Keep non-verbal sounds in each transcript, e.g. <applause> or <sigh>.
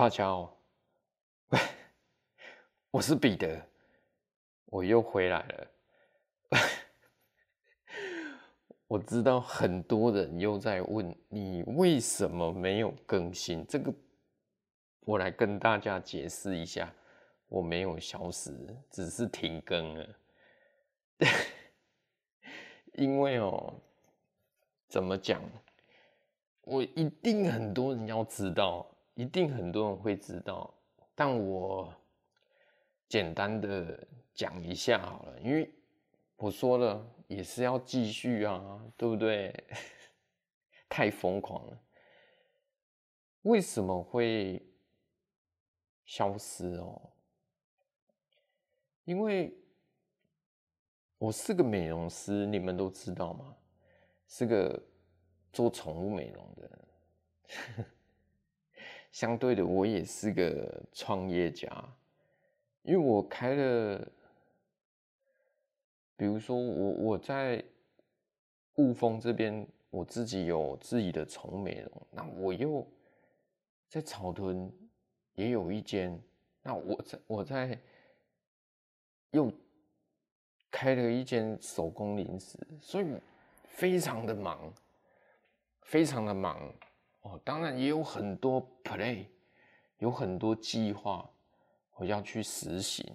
大家好，<laughs> 我是彼得，我又回来了。<laughs> 我知道很多人又在问你为什么没有更新，这个我来跟大家解释一下，我没有消失，只是停更了。<laughs> 因为哦，怎么讲？我一定很多人要知道。一定很多人会知道，但我简单的讲一下好了，因为我说了也是要继续啊，对不对？<laughs> 太疯狂了，为什么会消失哦？因为我是个美容师，你们都知道吗？是个做宠物美容的。相对的，我也是个创业家，因为我开了，比如说我我在雾峰这边，我自己有自己的宠美容，那我又在草屯也有一间，那我在我在又开了一间手工零食，所以非常的忙，非常的忙。哦，当然也有很多 play，有很多计划，我要去实行，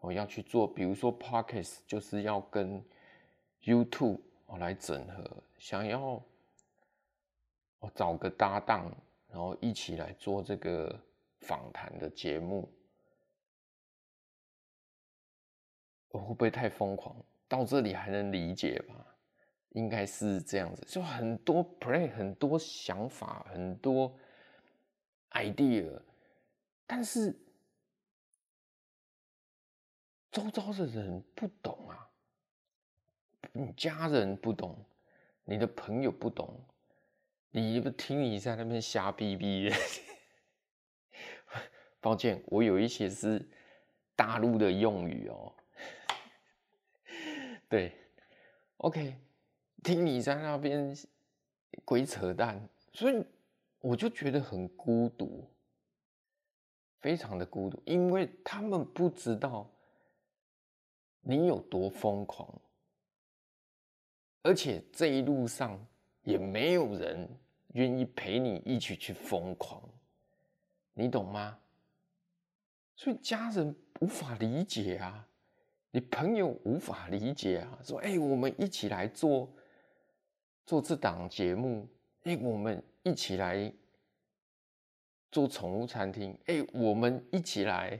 我要去做。比如说 Podcast 就是要跟 YouTube 我来整合，想要我找个搭档，然后一起来做这个访谈的节目。我会不会太疯狂？到这里还能理解吧？应该是这样子，就很多 play，很多想法，很多 idea，但是周遭的人不懂啊，你家人不懂，你的朋友不懂，你不听你在那边瞎逼逼，<laughs> 抱歉，我有一些是大陆的用语哦，<laughs> 对，OK。听你在那边鬼扯淡，所以我就觉得很孤独，非常的孤独，因为他们不知道你有多疯狂，而且这一路上也没有人愿意陪你一起去疯狂，你懂吗？所以家人无法理解啊，你朋友无法理解啊，说：“哎，我们一起来做。”做这档节目，哎，我们一起来做宠物餐厅，哎，我们一起来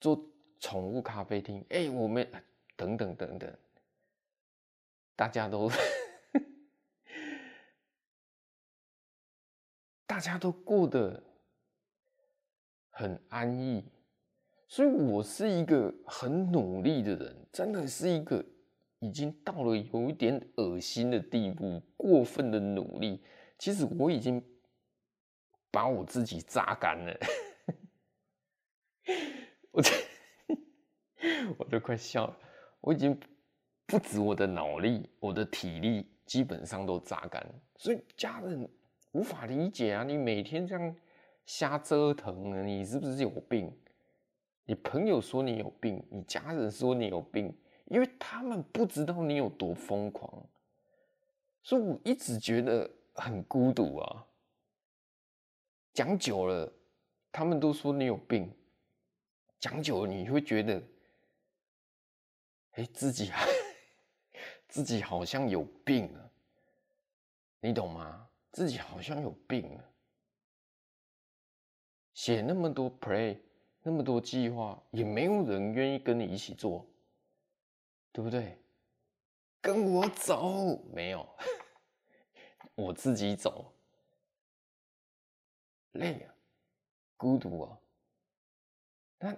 做宠物咖啡厅，哎，我们等等等等，大家都 <laughs> 大家都过得很安逸，所以我是一个很努力的人，真的是一个。已经到了有一点恶心的地步，过分的努力，其实我已经把我自己榨干了，<laughs> 我这 <laughs> 我都快笑了，我已经不止我的脑力，我的体力基本上都榨干，所以家人无法理解啊！你每天这样瞎折腾，你是不是有病？你朋友说你有病，你家人说你有病。因为他们不知道你有多疯狂，所以我一直觉得很孤独啊。讲久了，他们都说你有病。讲久了，你会觉得，哎，自己还 <laughs> 自己好像有病了，你懂吗？自己好像有病了。写那么多 play，那么多计划，也没有人愿意跟你一起做。对不对？跟我走，<laughs> 没有，我自己走，累啊，孤独啊。那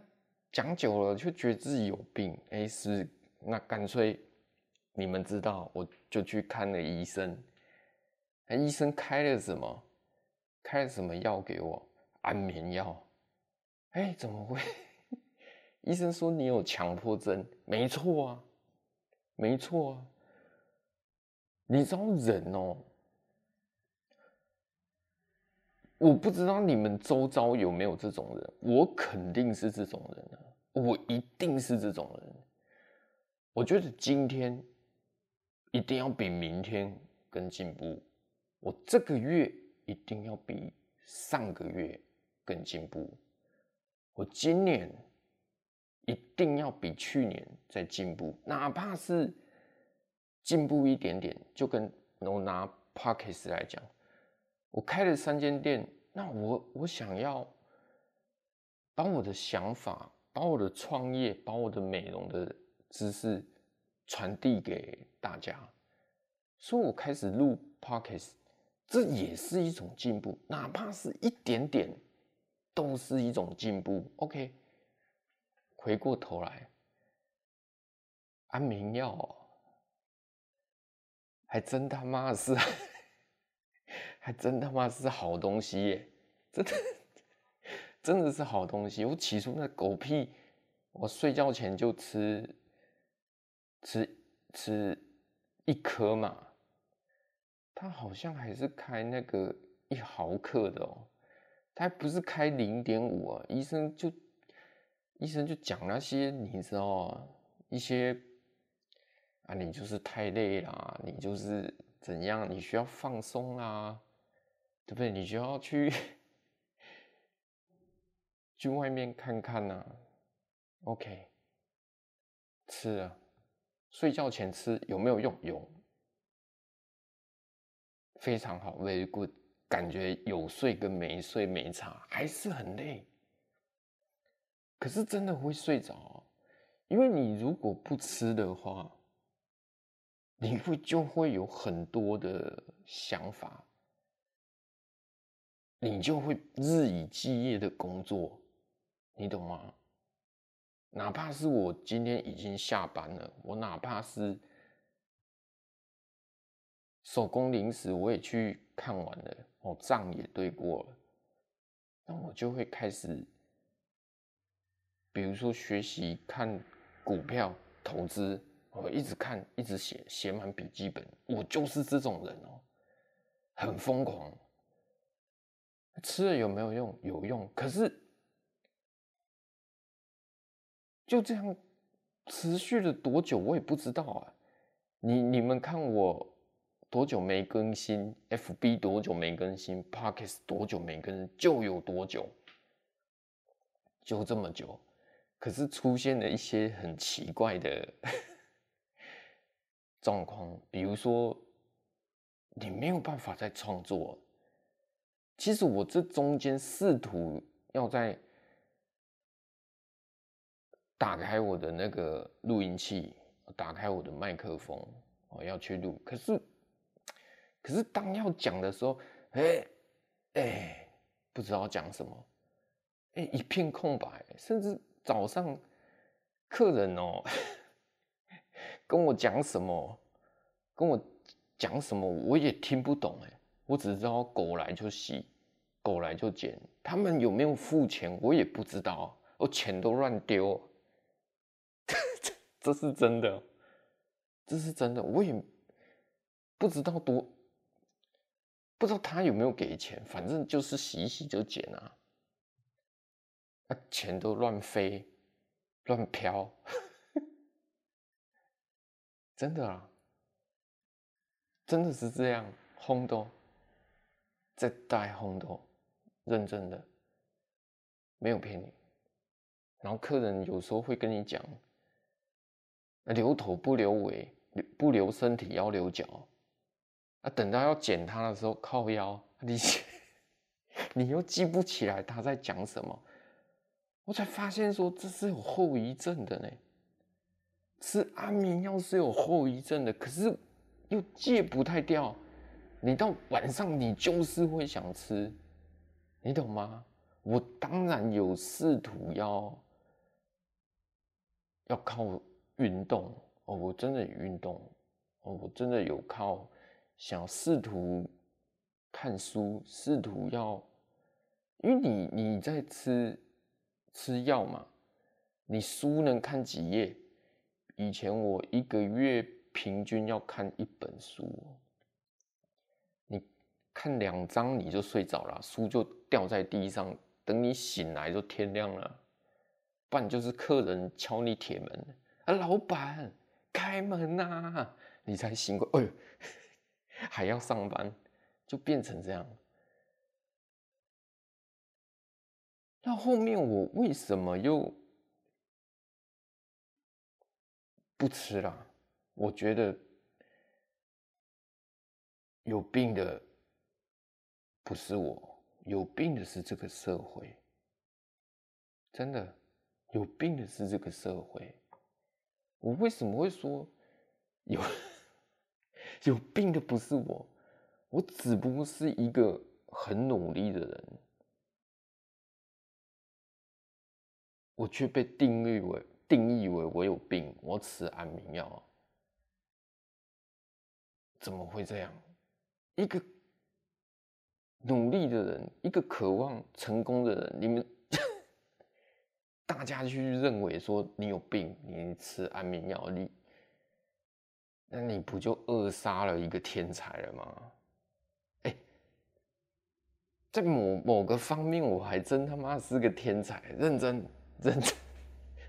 讲久了就觉得自己有病，哎，是，那干脆你们知道，我就去看了医生。那医生开了什么？开了什么药给我？安眠药。哎，怎么会？<laughs> 医生说你有强迫症，没错啊。没错啊，你知道人哦，我不知道你们周遭有没有这种人，我肯定是这种人啊，我一定是这种人。我觉得今天一定要比明天更进步，我这个月一定要比上个月更进步，我今年一定要比去年再进步，哪怕是进步一点点，就跟我拿 Podcast 来讲。我开了三间店，那我我想要把我的想法、把我的创业、把我的美容的知识传递给大家，所以我开始录 Podcast，这也是一种进步，哪怕是一点点，都是一种进步。OK，回过头来，安眠药还真他妈是。<laughs> 还真他妈是好东西耶！真的，真的是好东西。我起初那狗屁，我睡觉前就吃，吃吃一颗嘛。他好像还是开那个一毫克的哦，他不是开零点五啊。医生就医生就讲那些，你知道，一些啊，你就是太累啦，你就是怎样，你需要放松啦。对不对？你就要去去外面看看呐、啊。OK，吃啊，睡觉前吃有没有用？有，非常好，very good。感觉有睡跟没睡没差，还是很累。可是真的会睡着，因为你如果不吃的话，你会就会有很多的想法。你就会日以继夜的工作，你懂吗？哪怕是我今天已经下班了，我哪怕是手工零食我也去看完了，我账也对过了，那我就会开始，比如说学习看股票投资，我一直看，一直写，写满笔记本，我就是这种人哦，很疯狂。吃了有没有用？有用，可是就这样持续了多久，我也不知道啊。你你们看我多久没更新，FB 多久没更新，Podcast 多久没更新，就有多久，就这么久。可是出现了一些很奇怪的 <laughs> 状况，比如说你没有办法再创作。其实我这中间试图要在打开我的那个录音器，打开我的麦克风，我要去录。可是，可是当要讲的时候，哎哎，不知道讲什么，哎，一片空白。甚至早上客人哦，<laughs> 跟我讲什么，跟我讲什么，我也听不懂哎。我只知道狗来就洗，狗来就捡。他们有没有付钱，我也不知道。我钱都乱丢，<laughs> 这是真的，这是真的。我也不知道多，不知道他有没有给钱。反正就是洗一洗就捡啊，啊，钱都乱飞，乱飘，<laughs> 真的啊，真的是这样，轰动。在带红豆，认真的，没有骗你。然后客人有时候会跟你讲，留头不留尾，不留身体要留脚。啊，等到要剪他的时候靠腰，你 <laughs> 你又记不起来他在讲什么，我才发现说这是有后遗症的呢。吃安眠药是有后遗症的，可是又戒不太掉。你到晚上，你就是会想吃，你懂吗？我当然有试图要要靠运动哦，我真的运动哦，我真的有靠想试图看书，试图要，因为你你在吃吃药嘛，你书能看几页？以前我一个月平均要看一本书。你看两章你就睡着了，书就掉在地上，等你醒来就天亮了。不然就是客人敲你铁门，啊，老板开门呐，你才醒过，哎呦，<laughs> 还要上班，就变成这样。那后面我为什么又不吃了？我觉得有病的。不是我有病的，是这个社会。真的有病的是这个社会。我为什么会说有 <laughs> 有病的不是我？我只不过是一个很努力的人，我却被定义为定义为我有病，我吃安眠药。怎么会这样？一个。努力的人，一个渴望成功的人，你们 <laughs> 大家去认为说你有病，你吃安眠药，你那你不就扼杀了一个天才了吗？在某某个方面，我还真他妈是个天才，认真认真，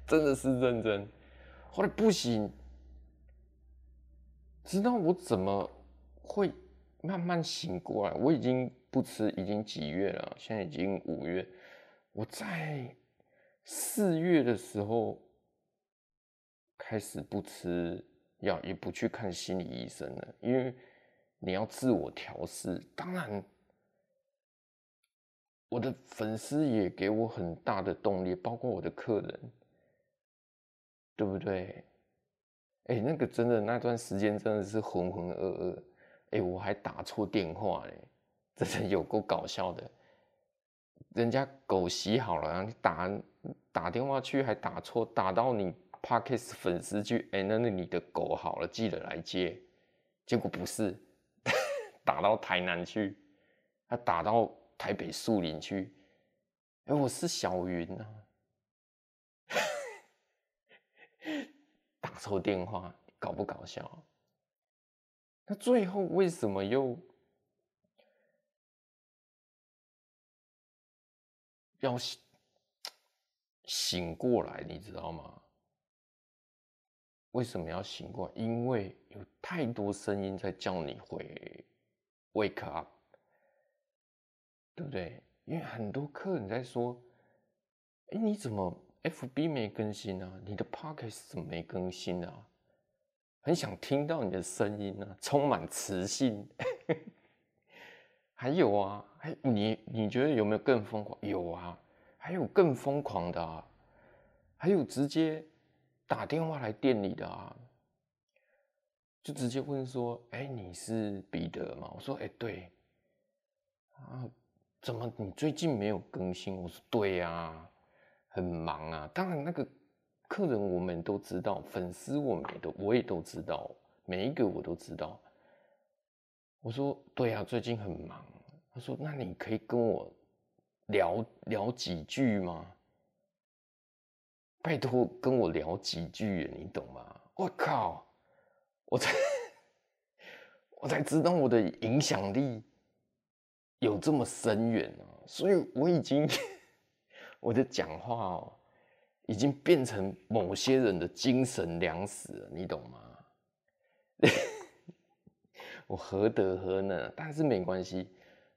真的是认真。后来不行，知道我怎么会慢慢醒过来？我已经。不吃已经几月了？现在已经五月。我在四月的时候开始不吃药，也不去看心理医生了，因为你要自我调试。当然，我的粉丝也给我很大的动力，包括我的客人，对不对？哎，那个真的那段时间真的是浑浑噩噩。哎，我还打错电话嘞。真的有够搞笑的，人家狗洗好了，然后你打打电话去还打错，打到你 Podcast 粉丝去，哎，那那你的狗好了，记得来接，结果不是，<laughs> 打到台南去，他打到台北树林区，哎，我是小云啊，<laughs> 打错电话，搞不搞笑？那最后为什么又？要醒醒过来，你知道吗？为什么要醒过来？因为有太多声音在叫你回 wake up，对不对？因为很多客人在说：“哎，你怎么 FB 没更新啊？你的 Podcast 怎么没更新啊？很想听到你的声音啊，充满磁性。<laughs> ”还有啊，还你你觉得有没有更疯狂？有啊，还有更疯狂的啊，还有直接打电话来店里的啊，就直接问说：“哎，你是彼得吗？”我说：“哎，对。”啊，怎么你最近没有更新？我说：“对呀，很忙啊。”当然，那个客人我们都知道，粉丝我们也都我也都知道，每一个我都知道。我说对呀，最近很忙。他说：“那你可以跟我聊聊几句吗？拜托跟我聊几句，你懂吗？”我靠！我才 <laughs> 我才知道我的影响力有这么深远啊！所以我已经我的讲话哦，已经变成某些人的精神粮食了，你懂吗？<laughs> 我何德何能？但是没关系，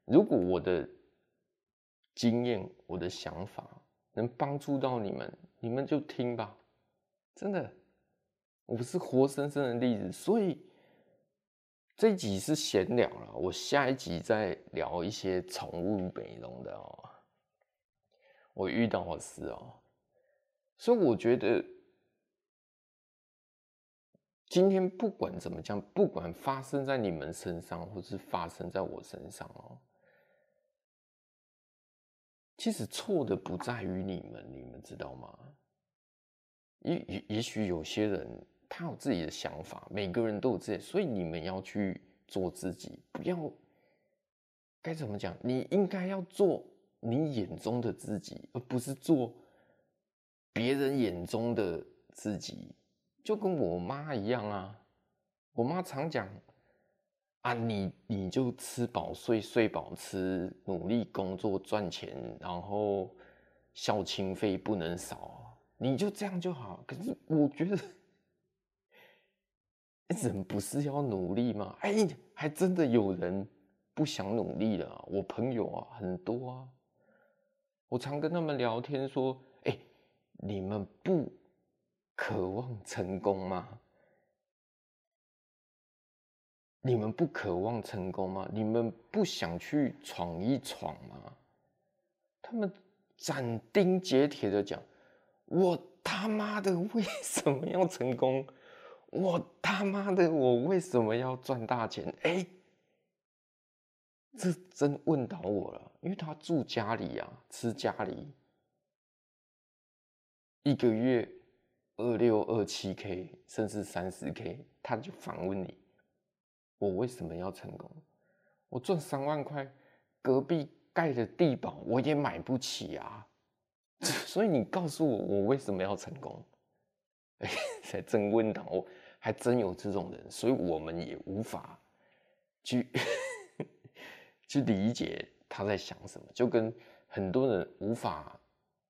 如果我的经验、我的想法能帮助到你们，你们就听吧。真的，我不是活生生的例子，所以这一集是闲聊了。我下一集再聊一些宠物美容的哦。我遇到的事哦，所以我觉得。今天不管怎么讲，不管发生在你们身上，或是发生在我身上哦，其实错的不在于你们，你们知道吗？也也也许有些人他有自己的想法，每个人都有自己，所以你们要去做自己，不要该怎么讲？你应该要做你眼中的自己，而不是做别人眼中的自己。就跟我妈一样啊，我妈常讲，啊你，你就吃饱睡，睡饱吃，努力工作赚钱，然后孝亲费不能少，你就这样就好。可是我觉得，人不是要努力吗？哎，还真的有人不想努力的，我朋友啊很多啊，我常跟他们聊天说，哎，你们不渴望成功吗？你们不渴望成功吗？你们不想去闯一闯吗？他们斩钉截铁的讲：“我他妈的为什么要成功？我他妈的我为什么要赚大钱？”哎，这真问倒我了，因为他住家里啊，吃家里，一个月二六二七 K，甚至三十 K，他就反问你。我为什么要成功？我赚三万块，隔壁盖的地堡我也买不起啊！所以你告诉我，我为什么要成功？哎，<laughs> 才真问倒我，还真有这种人，所以我们也无法去 <laughs> 去理解他在想什么，就跟很多人无法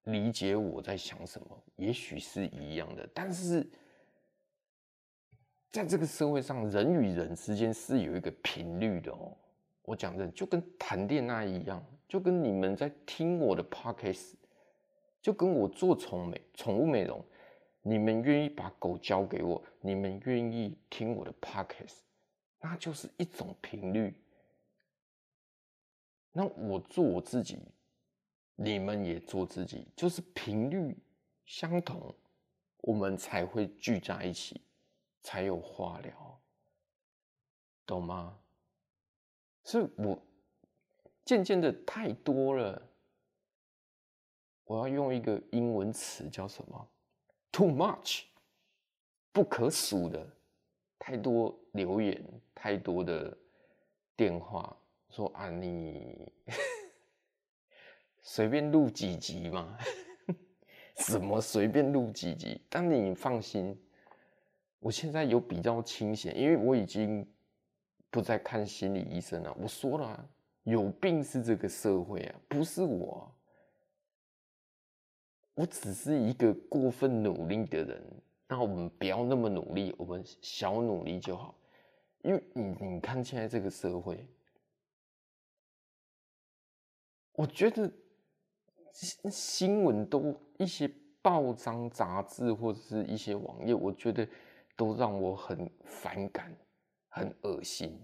理解我在想什么，也许是一样的，但是。在这个社会上，人与人之间是有一个频率的哦。我讲的就跟谈恋爱一样，就跟你们在听我的 podcast，就跟我做宠美宠物美容，你们愿意把狗交给我，你们愿意听我的 podcast，那就是一种频率。那我做我自己，你们也做自己，就是频率相同，我们才会聚在一起。才有话聊，懂吗？所以我渐渐的太多了，我要用一个英文词叫什么？Too much，不可数的，太多留言，太多的电话，说啊你随便录几集嘛？<laughs> 什么随便录几集？但你放心。我现在有比较清闲，因为我已经不再看心理医生了。我说了啊，有病是这个社会啊，不是我。我只是一个过分努力的人，那我们不要那么努力，我们小努力就好。因为你你看现在这个社会，我觉得新闻都一些报章杂志或者是一些网页，我觉得。都让我很反感，很恶心，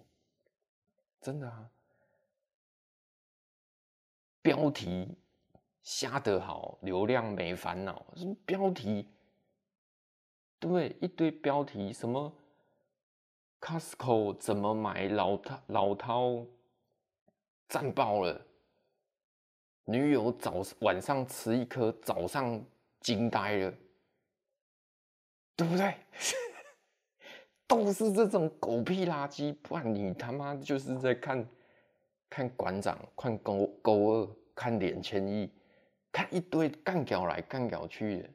真的啊！标题瞎得好，流量没烦恼。什么标题？对，一堆标题，什么 Costco 怎么买老涛老涛赞爆了，女友早晚上吃一颗，早上惊呆了，对不对？<laughs> 都是这种狗屁垃圾，不然你他妈就是在看，看馆长，看勾勾二，看脸千亿，看一堆干屌来干屌去的。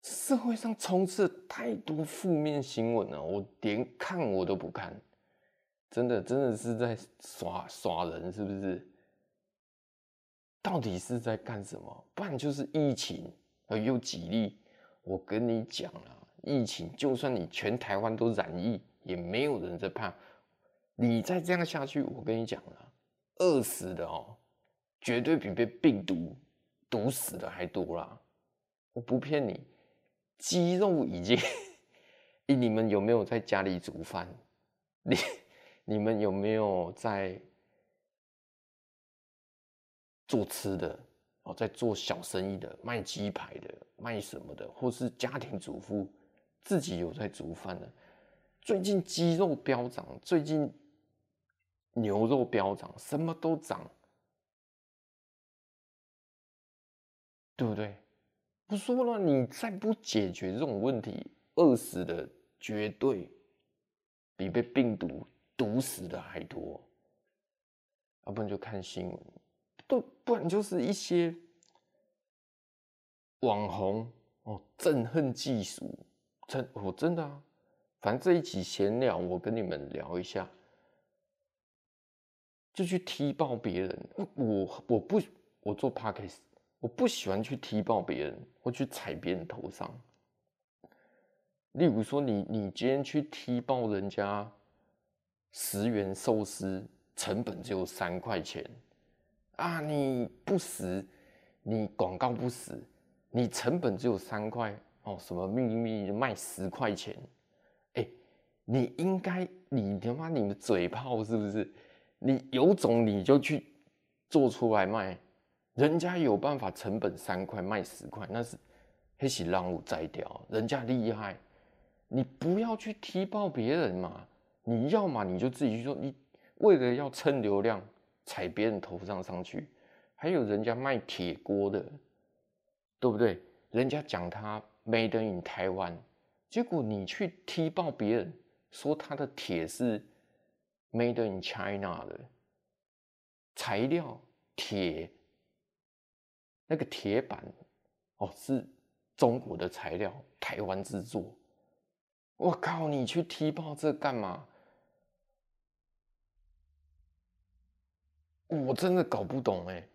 社会上充斥太多负面新闻了，我连看我都不看，真的真的是在耍耍人，是不是？到底是在干什么？不然就是疫情，又几例，我跟你讲了。疫情，就算你全台湾都染疫，也没有人在怕。你再这样下去，我跟你讲了，饿死的哦，绝对比被病毒毒死的还多啦。我不骗你，肌肉已经 <laughs>…… 你们有没有在家里煮饭？你你们有没有在做吃的？哦，在做小生意的，卖鸡排的，卖什么的，或是家庭主妇？自己有在煮饭的，最近鸡肉飙涨，最近牛肉飙涨，什么都涨，对不对？不说了，你再不解决这种问题，饿死的绝对比被病毒毒死的还多。要不然就看新闻，不不然就是一些网红哦，憎恨技术。真我真的啊，反正这一集闲聊，我跟你们聊一下，就去踢爆别人。我我不我做 podcast，我不喜欢去踢爆别人，或去踩别人头上。例如说你，你今天去踢爆人家十元寿司，成本只有三块钱啊！你不实，你广告不实，你成本只有三块哦，什么秘密卖十块钱？哎，你应该你他妈你的嘴炮是不是？你有种你就去做出来卖，人家有办法成本三块卖十块，那是黑喜让我摘掉，人家厉害。你不要去踢爆别人嘛！你要嘛你就自己去说。你为了要蹭流量，踩别人头上上去，还有人家卖铁锅的，对不对？人家讲他 Made in Taiwan，结果你去踢爆别人，说他的铁是 Made in China 的材料，铁那个铁板哦是中国的材料，台湾制作。我靠！你去踢爆这干嘛？我真的搞不懂哎！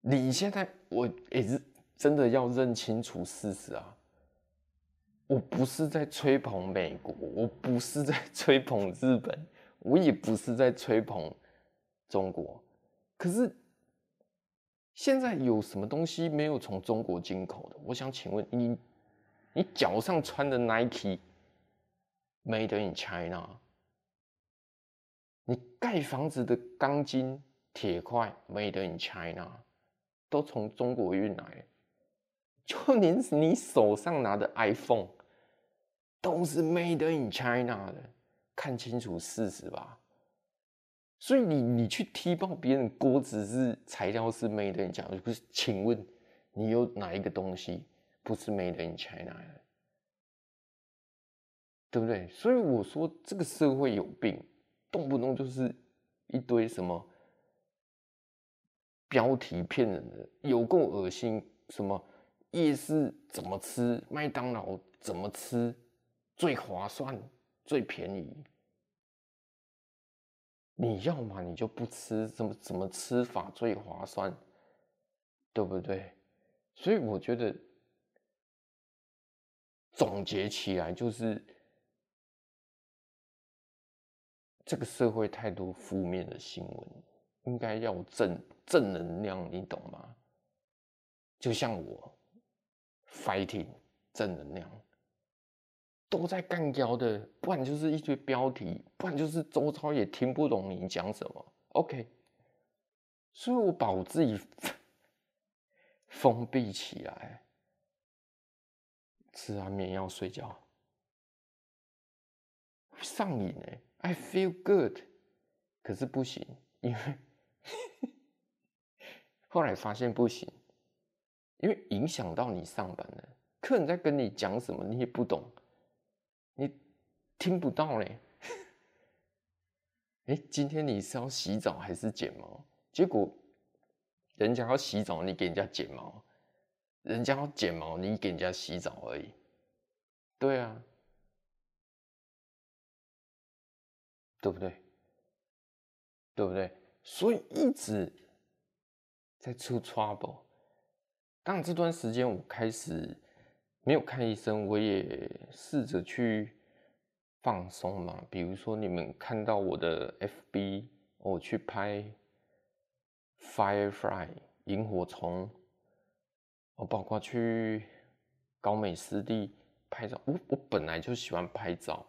你现在我也是真的要认清楚事实啊！我不是在吹捧美国，我不是在吹捧日本，我也不是在吹捧中国。可是现在有什么东西没有从中国进口的？我想请问你。你脚上穿的 Nike Made in China，你盖房子的钢筋铁块 Made in China，都从中国运来，就连你手上拿的 iPhone 都是 Made in China 的，看清楚事实吧。所以你你去踢爆别人锅子是材料是 Made in China，不是？请问你有哪一个东西？不是 Made in China 的，对不对？所以我说这个社会有病，动不动就是一堆什么标题骗人的，有够恶心。什么夜市怎么吃，麦当劳怎么吃最划算、最便宜？你要嘛你就不吃，怎么怎么吃法最划算，对不对？所以我觉得。总结起来就是，这个社会太多负面的新闻，应该要正正能量，你懂吗？就像我，fighting 正能量，都在干譙的，不然就是一堆标题，不然就是周遭也听不懂你讲什么。OK，所以我把我自己封闭起来。吃安眠药睡觉，上瘾哎！I feel good，可是不行，因为 <laughs> 后来发现不行，因为影响到你上班了。客人在跟你讲什么，你也不懂，你听不到嘞。<laughs> 哎，今天你是要洗澡还是剪毛？结果人家要洗澡，你给人家剪毛。人家要剪毛，你给人家洗澡而已。对啊，对不对？对不对？所以一直在出 trouble。当然这段时间我开始没有看医生，我也试着去放松嘛。比如说你们看到我的 FB，我去拍 Firefly 萤火虫。我包括去高美湿地拍照，我我本来就喜欢拍照，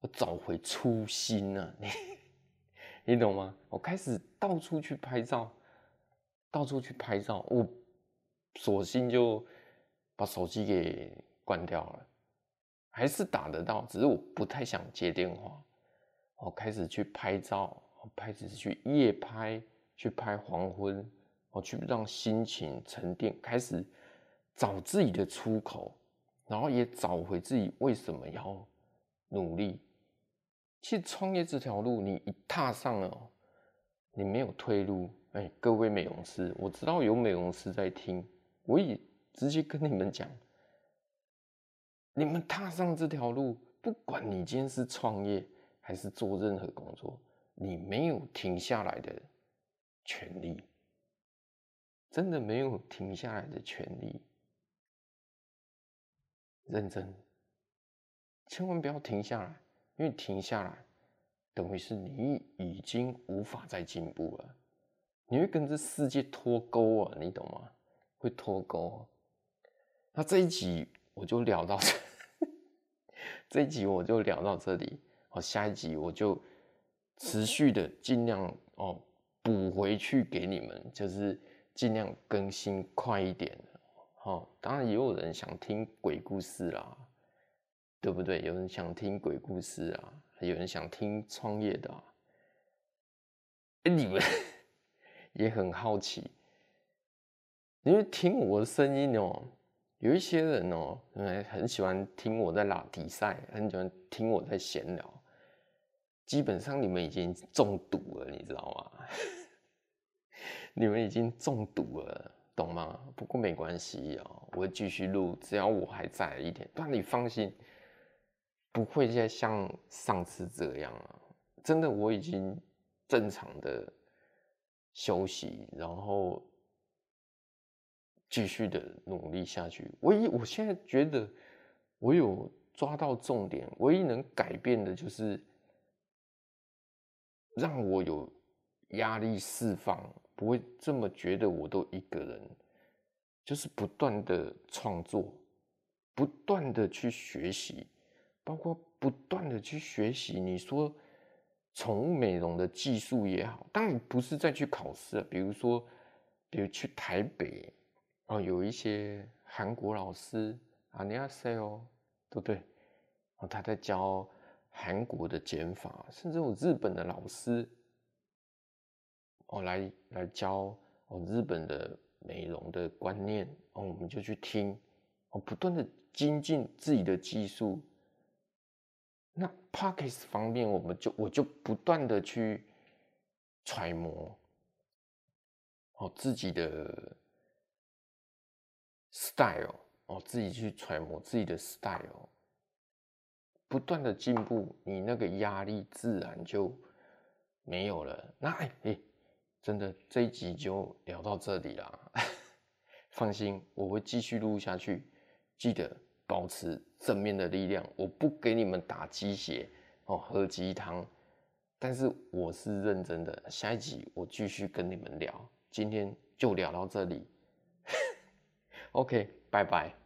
我找回初心了，你你懂吗？我开始到处去拍照，到处去拍照，我索性就把手机给关掉了，还是打得到，只是我不太想接电话。我开始去拍照，我开始去夜拍，去拍黄昏。我去让心情沉淀，开始找自己的出口，然后也找回自己为什么要努力。其实创业这条路，你一踏上了，你没有退路。哎，各位美容师，我知道有美容师在听，我也直接跟你们讲，你们踏上这条路，不管你今天是创业还是做任何工作，你没有停下来的权利，真的没有停下来的权利。认真，千万不要停下来，因为停下来，等于是你已经无法再进步了，你会跟这世界脱钩啊，你懂吗？会脱钩。那这一集我就聊到这，<laughs> 这一集我就聊到这里。好，下一集我就持续的尽量哦补回去给你们，就是尽量更新快一点。好，当然也有人想听鬼故事啦，对不对？有人想听鬼故事啊，有人想听创业的啊。哎，你们 <laughs> 也很好奇，因为听我的声音哦。有一些人哦，很喜欢听我在拉迪赛，很喜欢听我在闲聊。基本上你们已经中毒了，你知道吗？<laughs> 你们已经中毒了，懂吗？不过没关系哦，我会继续录，只要我还在一点。但你放心，不会再像上次这样啊！真的，我已经正常的休息，然后。继续的努力下去。唯一我现在觉得我有抓到重点，唯一能改变的就是让我有压力释放，不会这么觉得我都一个人，就是不断的创作，不断的去学习，包括不断的去学习。你说宠物美容的技术也好，当然不是再去考试，比如说，比如去台北。哦，有一些韩国老师啊，你要 say 哦，对不对？哦，他在教韩国的减法，甚至有日本的老师哦，来来教哦日本的美容的观念哦，我们就去听哦，不断的精进自己的技术。那 Podcast 方面，我们就我就不断的去揣摩哦自己的。Style 哦，自己去揣摩自己的 style，不断的进步，你那个压力自然就没有了。那哎哎，真的这一集就聊到这里啦，<laughs> 放心，我会继续录下去。记得保持正面的力量，我不给你们打鸡血哦，喝鸡汤，但是我是认真的。下一集我继续跟你们聊，今天就聊到这里。OK，拜拜。